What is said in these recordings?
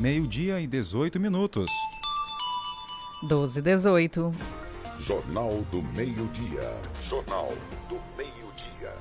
Meio-dia e 18 minutos. 12 18. Jornal do Meio-Dia. Jornal do Meio-Dia.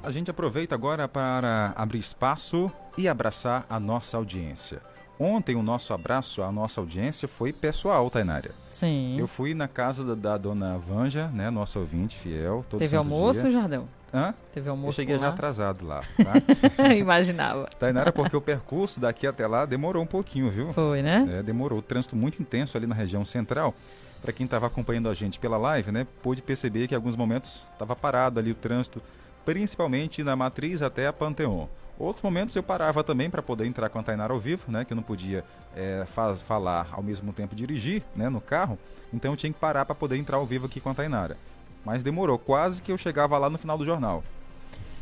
A gente aproveita agora para abrir espaço e abraçar a nossa audiência. Ontem o nosso abraço à nossa audiência foi pessoal, Tainária. Sim. Eu fui na casa da, da dona Vanja, né, nossa ouvinte fiel. Todo Teve almoço, dia. Jardel? Hã? Teve almoço Eu cheguei já atrasado lá, tá? Imaginava. Tainara, porque o percurso daqui até lá demorou um pouquinho, viu? Foi, né? É, demorou. O trânsito muito intenso ali na região central. Para quem estava acompanhando a gente pela live, né, pôde perceber que em alguns momentos estava parado ali o trânsito, principalmente na Matriz até a Panteon. Outros momentos eu parava também para poder entrar com a Tainara ao vivo, né, que eu não podia é, faz- falar ao mesmo tempo dirigir, né, no carro. Então eu tinha que parar para poder entrar ao vivo aqui com a Tainara. Mas demorou, quase que eu chegava lá no final do jornal.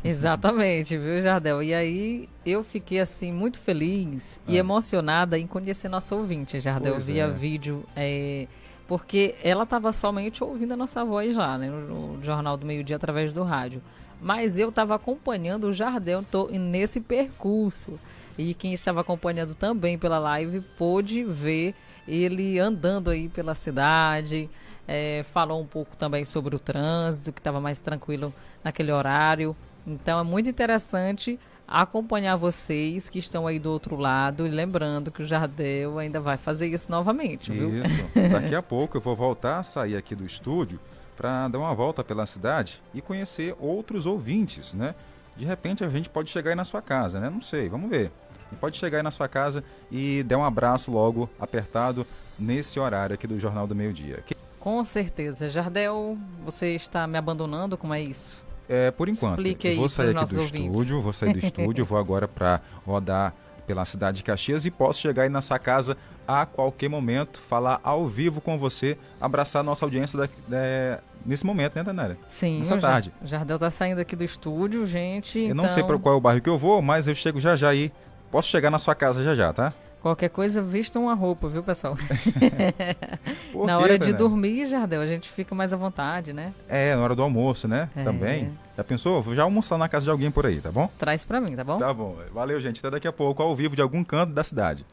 Exatamente, viu, Jardel? E aí eu fiquei assim muito feliz e Ah. emocionada em conhecer nossa ouvinte, Jardel, Pois via é. vídeo. é, porque ela estava somente ouvindo a nossa voz lá, né, no, no Jornal do Meio Dia através do rádio. Mas eu estava acompanhando o Jardel tô nesse percurso. E quem estava acompanhando também pela live pôde ver ele andando aí pela cidade. É, falou um pouco também sobre o trânsito, que estava mais tranquilo naquele horário. Então é muito interessante acompanhar vocês que estão aí do outro lado. E lembrando que o Jardel ainda vai fazer isso novamente, viu? Isso. Daqui a pouco eu vou voltar a sair aqui do estúdio para dar uma volta pela cidade e conhecer outros ouvintes, né? De repente a gente pode chegar aí na sua casa, né? Não sei, vamos ver. E Pode chegar aí na sua casa e dar um abraço logo apertado nesse horário aqui do Jornal do Meio Dia. Com certeza. Jardel, você está me abandonando? Como é isso? É, por enquanto, Explique vou sair aqui do ouvintes. estúdio, vou sair do estúdio, vou agora para rodar pela cidade de Caxias e posso chegar aí na sua casa a qualquer momento, falar ao vivo com você, abraçar a nossa audiência da- da- nesse momento, né, Tanara? Sim, Nessa o tarde. Jardel está saindo aqui do estúdio, gente. Eu não sei então, para qual é o bairro que eu vou, mas eu chego já já aí. Posso chegar na sua casa já já, tá? Qualquer coisa, vista uma roupa, viu, pessoal? Por na quê, hora de Tanara? dormir, Jardel, a gente fica mais à vontade, né? É, na hora do almoço, né? É. Também. Já pensou? Vou já almoçar na casa de alguém por aí, tá bom? Traz pra mim, tá bom? Tá bom. Valeu, gente. Até daqui a pouco, ao vivo de algum canto da cidade.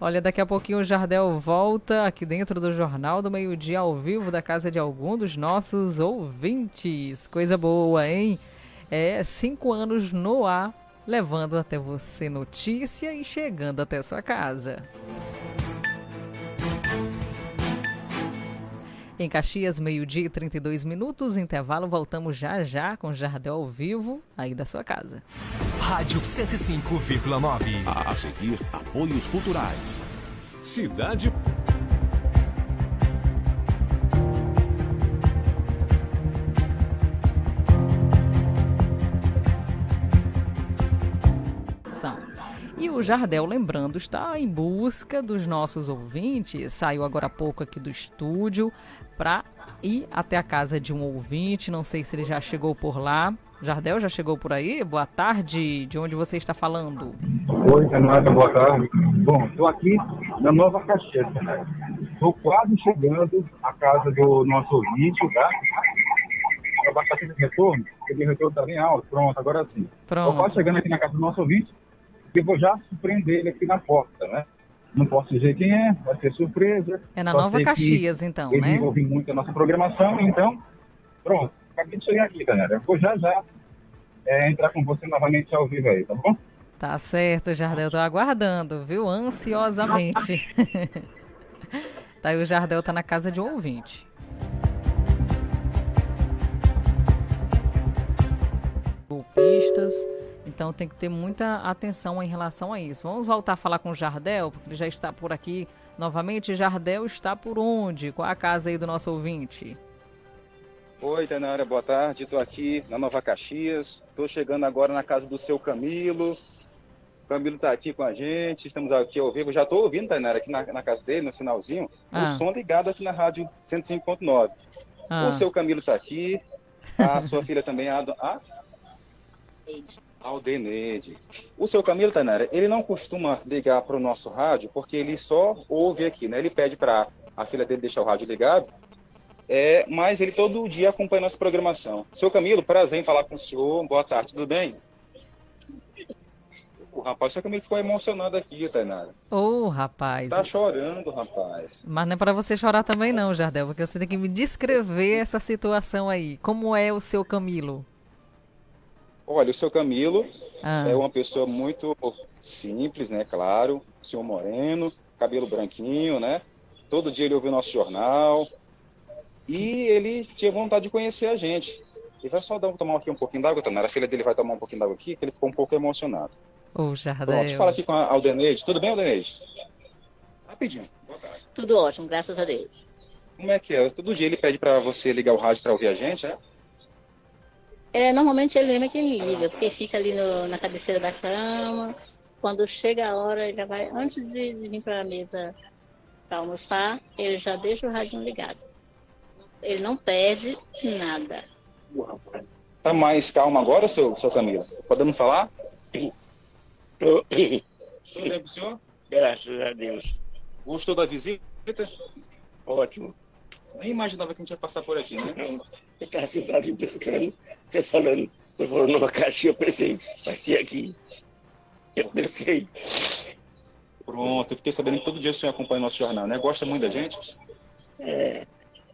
Olha, daqui a pouquinho o Jardel volta aqui dentro do Jornal do Meio-Dia ao vivo da casa de algum dos nossos ouvintes. Coisa boa, hein? É, cinco anos no ar, levando até você notícia e chegando até sua casa. Em Caxias, meio-dia e 32 minutos, intervalo, voltamos já já com Jardel ao vivo, aí da sua casa. Rádio 105,9. A seguir, apoios culturais. Cidade. O Jardel, lembrando, está em busca dos nossos ouvintes. Saiu agora há pouco aqui do estúdio para ir até a casa de um ouvinte. Não sei se ele já chegou por lá. Jardel já chegou por aí? Boa tarde. De onde você está falando? Oi, Renata, boa tarde. Bom, estou aqui na Nova Caxias, né? Estou quase chegando à casa do nosso ouvinte, tá? Baixar aqui de retorno, porque o retorno está bem alto. Pronto, agora sim. Estou quase chegando aqui na casa do nosso ouvinte e vou já surpreender ele aqui na porta, né? Não posso dizer quem é, vai ser surpresa. É na Nova Caxias, então, Ele né? ouve muito a nossa programação, então, pronto. Acabei de chegar aqui, galera. Eu vou já já é, entrar com você novamente ao vivo aí, tá bom? Tá certo, Jardel. Tô aguardando, viu? Ansiosamente. tá aí o Jardel tá na casa de um ouvinte. Golpistas. Então tem que ter muita atenção em relação a isso. Vamos voltar a falar com o Jardel, porque ele já está por aqui novamente. Jardel está por onde? Qual a casa aí do nosso ouvinte? Oi, Tainara, boa tarde. Estou aqui na Nova Caxias. Estou chegando agora na casa do seu Camilo. O Camilo está aqui com a gente. Estamos aqui ao vivo. Já estou ouvindo, Tainara, aqui na, na casa dele, no finalzinho. Ah. O som ligado aqui na rádio 105.9. Ah, O seu Camilo está aqui. A sua filha também, a... a... Aldenede. O seu Camilo, Tainara, ele não costuma ligar para o nosso rádio porque ele só ouve aqui, né? Ele pede para a filha dele deixar o rádio ligado é, mas ele todo dia acompanha nossa programação. Seu Camilo, prazer em falar com o senhor. Boa tarde, tudo bem? O rapaz, que ele ficou emocionado aqui, Tainara. Ô, rapaz. Tá chorando, rapaz. Mas não é para você chorar também não, Jardel, porque você tem que me descrever essa situação aí. Como é o seu Camilo? Olha, o seu Camilo Ah. é uma pessoa muito simples, né? Claro. Senhor moreno, cabelo branquinho, né? Todo dia ele ouve o nosso jornal. E ele tinha vontade de conhecer a gente. Ele vai só dar, tomar aqui um pouquinho d'água, Tainara. A filha dele vai tomar um pouquinho d'água aqui, que ele ficou um pouco emocionado. Ô, Pronto, Jardel. fala aqui com a Aldeneide. Tudo bem, Aldeneide? Rapidinho. Boa tarde. Tudo ótimo, graças a Deus. Como é que é? Todo dia ele pede pra você ligar o rádio pra ouvir a gente, é? É, normalmente ele mesmo é quem liga, porque fica ali no- na cabeceira da cama. Quando chega a hora, ele já vai, antes de, de vir para a mesa para almoçar, ele já deixa o rádio ligado. Ele não perde nada. Tá mais calmo agora, seu, seu Camilo? Podemos falar? Tô- Tudo bem pro senhor? Graças a Deus. Gostou da visita? Ótimo. Nem imaginava que a gente ia passar por aqui, né? Não, eu estava sentado pensando, você falando, você falou numa caixa, eu pensei, vai ser aqui. Eu pensei, Pronto, eu fiquei sabendo que todo dia o senhor acompanha o nosso jornal, né? Gosta muito da gente? é,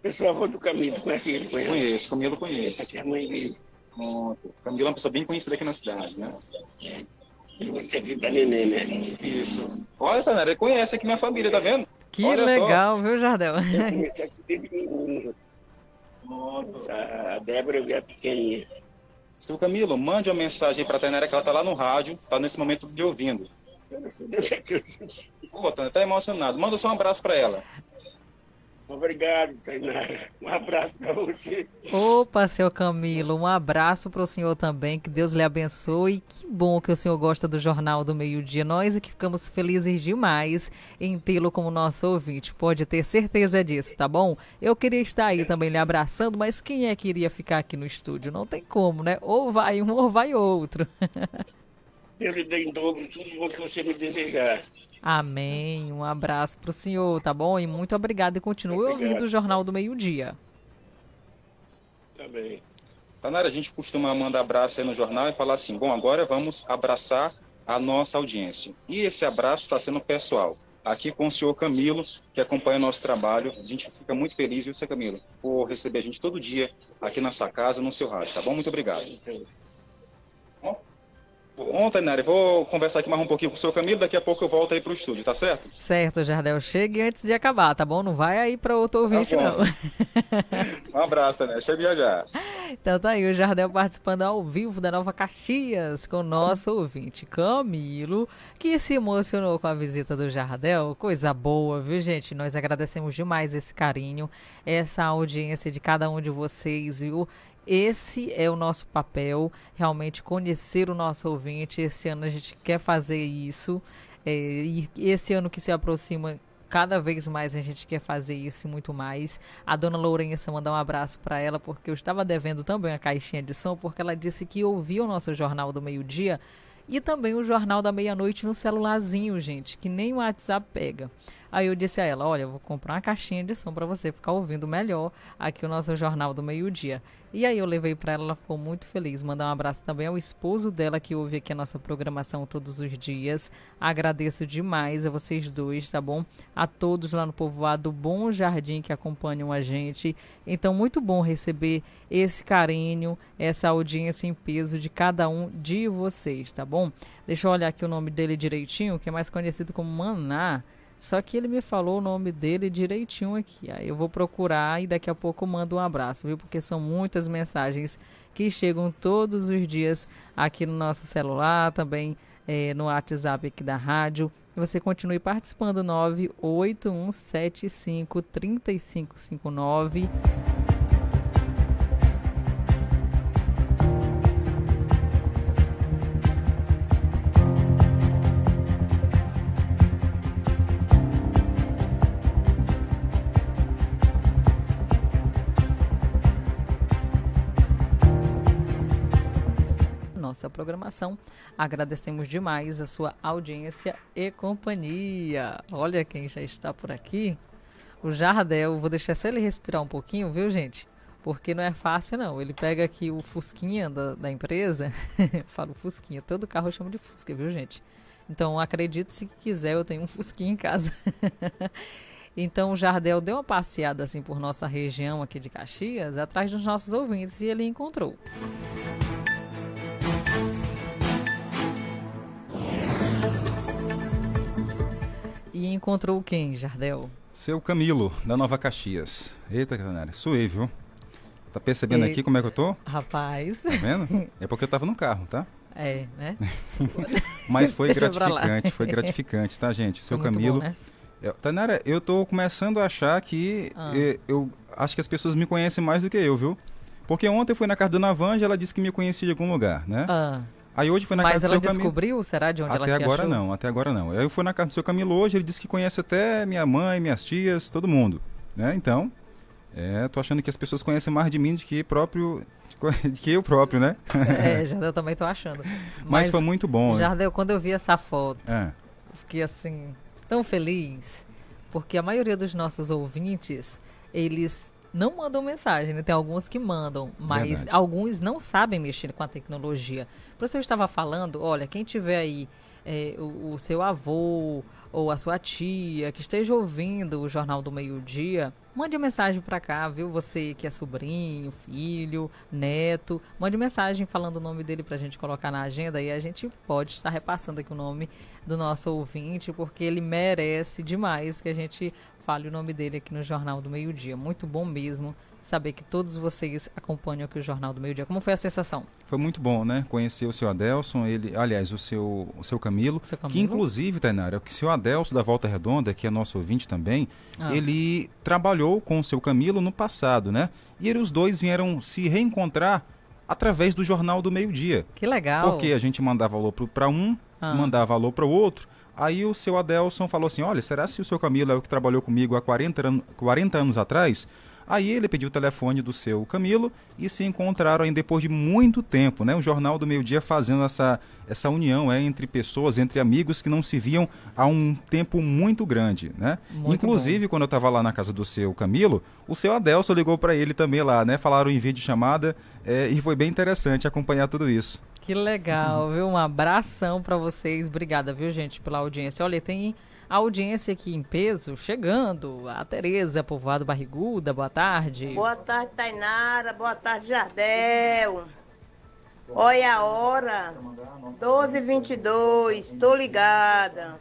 pessoal vou do caminho, conhece ele, conhece? Conheço, Camilo conheço. Essa é a mãe dele. Pronto. Camilo é uma pessoa bem conhecida aqui na cidade, né? E você é filho da neném, né? Isso. Olha, Tanera, ele conhece aqui minha família, tá vendo? Que Olha só. legal, viu, Jardel? Eu aqui desde menino. A Débora é pequenininha. Seu Camilo, mande uma mensagem aí pra Tainara que ela tá lá no rádio, tá nesse momento de ouvindo. É Pô, tá emocionado. Manda só um abraço pra ela. Obrigado, Tainara. Um abraço para você. Opa, seu Camilo, um abraço para o senhor também, que Deus lhe abençoe. Que bom que o senhor gosta do Jornal do Meio Dia. Nós é que ficamos felizes demais em tê-lo como nosso ouvinte. Pode ter certeza disso, tá bom? Eu queria estar aí também lhe abraçando, mas quem é que iria ficar aqui no estúdio? Não tem como, né? Ou vai um ou vai outro. Eu lhe dei em dobro tudo o que você me desejar. Amém. Um abraço para o senhor, tá bom? E muito obrigado e continue Obrigado. ouvindo o Jornal do Meio Dia. Tá bem. Tanara, a gente costuma mandar abraço aí no jornal e falar assim: bom, agora vamos abraçar a nossa audiência. E esse abraço está sendo pessoal. Aqui com o senhor Camilo, que acompanha o nosso trabalho. A gente fica muito feliz, viu, seu Camilo, por receber a gente todo dia aqui na sua casa, no seu rádio, tá bom? Muito obrigado. Tainara, eu vou conversar aqui mais um pouquinho com o seu Camilo, daqui a pouco eu volto aí pro estúdio, tá certo? Certo, Jardel. Chegue antes de acabar, tá bom? Não vai aí para outro ouvinte, bom. não. Um abraço, Tainara. Chega já já. Então tá aí o Jardel participando ao vivo da Nova Caxias com o nosso ouvinte Camilo, que se emocionou com a visita do Jardel. Coisa boa, viu, gente? Nós agradecemos demais esse carinho, essa audiência de cada um de vocês, viu? Esse é o nosso papel, realmente conhecer o nosso ouvinte. Esse ano a gente quer fazer isso. É, e esse ano que se aproxima, cada vez mais a gente quer fazer isso e muito mais. A dona Lourença mandar um abraço para ela, porque eu estava devendo também a caixinha de som, porque ela disse que ouvia o nosso jornal do meio-dia e também o jornal da meia-noite no celularzinho, gente, que nem o WhatsApp pega. Aí eu disse a ela: Olha, eu vou comprar uma caixinha de som para você ficar ouvindo melhor aqui o nosso jornal do meio-dia. E aí eu levei para ela, ela ficou muito feliz. Mandar um abraço também ao esposo dela que ouve aqui a nossa programação todos os dias. Agradeço demais a vocês dois, tá bom? A todos lá no povoado Bom Jardim que acompanham a gente. Então, muito bom receber esse carinho, essa audiência em peso de cada um de vocês, tá bom? Deixa eu olhar aqui o nome dele direitinho, que é mais conhecido como Maná. Só que ele me falou o nome dele direitinho aqui. Aí eu vou procurar e daqui a pouco mando um abraço, viu? Porque são muitas mensagens que chegam todos os dias aqui no nosso celular, também eh, no WhatsApp aqui da rádio. E você continue participando, 98175 programação. Agradecemos demais a sua audiência e companhia. Olha quem já está por aqui. O Jardel, vou deixar só ele respirar um pouquinho, viu, gente? Porque não é fácil, não. Ele pega aqui o Fusquinha da, da empresa, falo Fusquinha, todo carro eu chamo de Fusca, viu, gente? Então, acredite se quiser, eu tenho um Fusquinha em casa. então, o Jardel deu uma passeada assim por nossa região aqui de Caxias, atrás dos nossos ouvintes, e ele encontrou. E encontrou quem, Jardel? Seu Camilo, da Nova Caxias. Eita, galera, suei, viu? Tá percebendo E- aqui como é que eu tô? Rapaz. Tá vendo? É porque eu tava no carro, tá? É, né? Mas foi gratificante, foi gratificante, tá, gente? Seu Camilo. bom, né? Tainara, eu tô começando a achar que Ah. eh, eu acho que as pessoas me conhecem mais do que eu, viu? Porque ontem eu fui na casa da Navanja, ela disse que me conhecia de algum lugar, né? Ah, Aí hoje foi na mas casa do ela seu Camilo. descobriu, será, de onde Até ela te agora achou? não, até agora não. Aí eu fui na casa do seu Camilo hoje, ele disse que conhece até minha mãe, minhas tias, todo mundo, né? Então, é, tô achando que as pessoas conhecem mais de mim do que próprio, de que eu próprio, né? É, Jardel, também tô achando. Mas, foi muito bom. né? Jardel, quando eu vi essa foto, É. eu fiquei assim, tão feliz, porque a maioria dos nossos ouvintes, eles não mandam mensagem, né? Tem alguns que mandam, mas Verdade. alguns não sabem mexer com a tecnologia. Isso eu estava falando, olha, quem tiver aí é, o, o seu avô ou a sua tia que esteja ouvindo o Jornal do Meio-Dia, mande mensagem para cá, viu? Você que é sobrinho, filho, neto, mande mensagem falando o nome dele para a gente colocar na agenda e a gente pode estar repassando aqui o nome do nosso ouvinte, porque ele merece demais que a gente fale o nome dele aqui no Jornal do Meio-Dia. Muito bom mesmo saber que todos vocês acompanham aqui o Jornal do Meio-Dia. Como foi a sensação? Foi muito bom, né? Conhecer o seu Adelson, ele, aliás, o seu, o seu Camilo, Seu que Camilo? inclusive, Tainara, que o seu Adelson da Volta Redonda, que é nosso ouvinte também, Ah. ele trabalhou com o seu Camilo no passado, né? E ele, os dois vieram se reencontrar através do Jornal do Meio-Dia. Que legal. Porque a gente mandava alô para um, Ah. mandava alô para o outro. Aí o seu Adelson falou assim: Olha, será se o seu Camilo é o que trabalhou comigo há 40, an 40 anos atrás? Aí ele pediu o telefone do seu Camilo e se encontraram aí depois de muito tempo, né? O Jornal do Meio Dia fazendo essa, essa união é, entre pessoas, entre amigos que não se viam há um tempo muito grande, né? Muito Inclusive, quando eu estava lá na casa do seu Camilo, o seu Adelson ligou para ele também lá, né? Falaram em vídeo chamada é, e foi bem interessante acompanhar tudo isso. Que legal, viu? Um abração pra vocês. Obrigada, viu, gente, pela audiência. Olha, tem audiência aqui em peso chegando. A Tereza, povoado Barriguda, boa tarde. Boa tarde, Tainara. Boa tarde, Jardel. Olha a hora. 12h22. Tô ligada.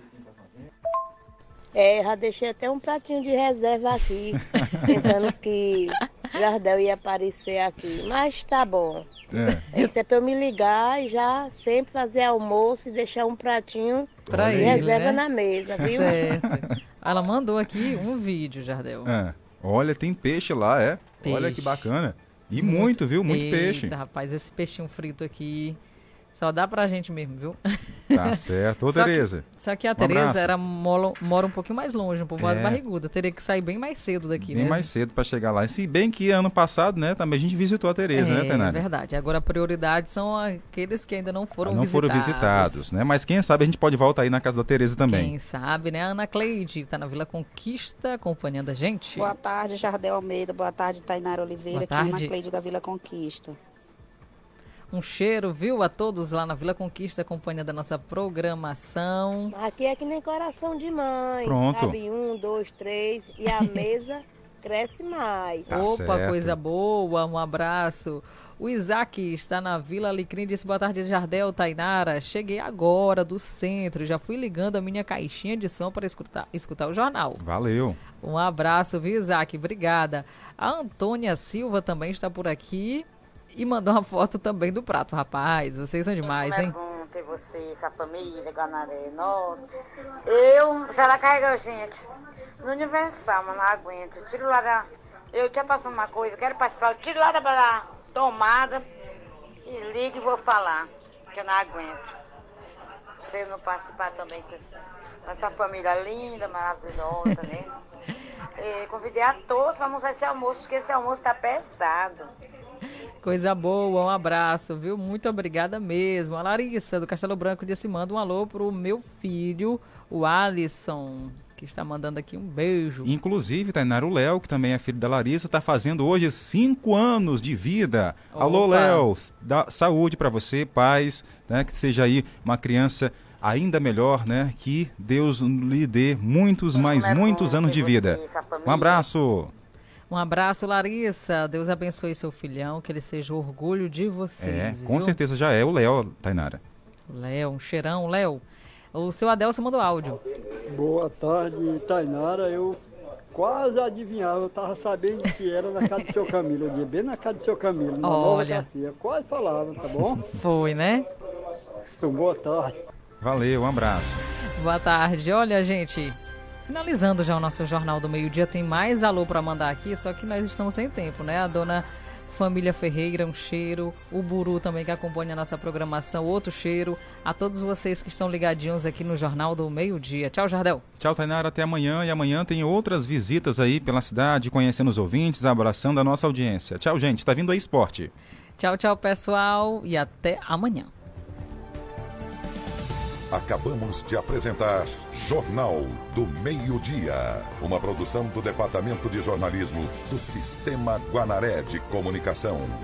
É, já deixei até um pratinho de reserva aqui. pensando que Jardel ia aparecer aqui. Mas tá bom. É. Isso é pra eu me ligar e já sempre fazer almoço e deixar um pratinho Pra de ele, reserva né? na mesa, viu? Certo. Ela mandou aqui um vídeo, Jardel. É. Olha, tem peixe lá, é. Olha Peixe. que bacana. E muito, viu? Muito Eita, peixe. rapaz, esse peixinho frito aqui só dá pra gente mesmo, viu? Tá certo. Ô, Só que- Tereza. Só que a Um Tereza era, mora, mora um pouquinho mais longe, um povoado É. Barriguda. Teria que sair bem mais cedo daqui, Bem né? mais cedo pra chegar lá. E Se bem que ano passado, né, também a gente visitou a Tereza, é, né, Tenara? verdade. Agora a prioridade são aqueles que ainda não foram não visitados. foram visitados, né? Mas quem sabe a gente pode voltar aí na casa da Tereza também. Quem sabe, né? A Ana Cleide tá na Vila Conquista acompanhando a gente. Boa tarde, Jardel Almeida. Boa tarde, Tainara Oliveira. Boa Aqui é tarde. Ana Cleide da Vila Conquista. Um cheiro, viu, a todos lá na Vila Conquista acompanhando a nossa programação. Aqui é que nem coração de mãe. Pronto. Cabe um, dois, três e a mesa cresce mais. Tá Opa, certo. coisa boa, um abraço. O Isaac está na Vila Alecrim, disse boa tarde, Jardel, Tainara. Cheguei agora do centro, já fui ligando a minha caixinha de som para escutar, escutar o jornal. Valeu. Um abraço, viu, Isaac? Obrigada. A Antônia Silva também está por aqui e mandou uma foto também do prato. Rapaz, vocês são demais, hein? É bom ter você, essa família, Guanaré, nossa. Eu, se ela carrega gente no Universal, mas não aguento. Eu tiro lá da. Eu tinha passando uma coisa, quero participar, eu tiro lá da, da tomada e ligo e vou falar, que eu não aguento. Se eu não participar também com essa família linda, maravilhosa, né? E convidei a todos para almoçar esse almoço, porque esse almoço tá pesado. Coisa boa, um abraço, viu? Muito obrigada mesmo. A Larissa, do Castelo Branco, disse: manda um alô pro meu filho, o Alisson, que está mandando aqui um beijo. Inclusive, Tainara, o Léo, que também é filho da Larissa, está fazendo hoje cinco anos de vida. Alô, Opa. Léo, dá saúde para você, paz, né, que seja aí uma criança ainda melhor, né? Que Deus lhe dê muitos, mais muitos anos de vida. Um abraço. Um abraço, Larissa. Deus abençoe seu filhão, que ele seja orgulho de É, vocês. com viu? certeza já é o Léo, Tainara. Léo, um cheirão, Léo. O seu Adelson mandou áudio. Boa tarde, Tainara. Eu quase adivinhava, eu estava sabendo que era na casa do seu Camilo, eu ia bem na casa do seu Camilo, na Olha. Nova. Quase falava, tá bom? Foi, né? Então, boa tarde. Valeu, um abraço. Boa tarde. Olha, gente, finalizando já o nosso Jornal do Meio-Dia, tem mais alô para mandar aqui, só que nós estamos sem tempo, né? A dona Família Ferreira, um cheiro. O Buru também que acompanha a nossa programação, outro cheiro. A todos vocês que estão ligadinhos aqui no Jornal do Meio-Dia. Tchau, Jardel. Tchau, Tainara, até amanhã. E amanhã tem outras visitas aí pela cidade, conhecendo os ouvintes, abraçando a nossa audiência. Tchau, gente. Tá vindo aí esporte. Tchau, tchau, pessoal, e até amanhã. Acabamos de apresentar Jornal do Meio-Dia, uma produção do Departamento de Jornalismo do Sistema Guanaré de Comunicação.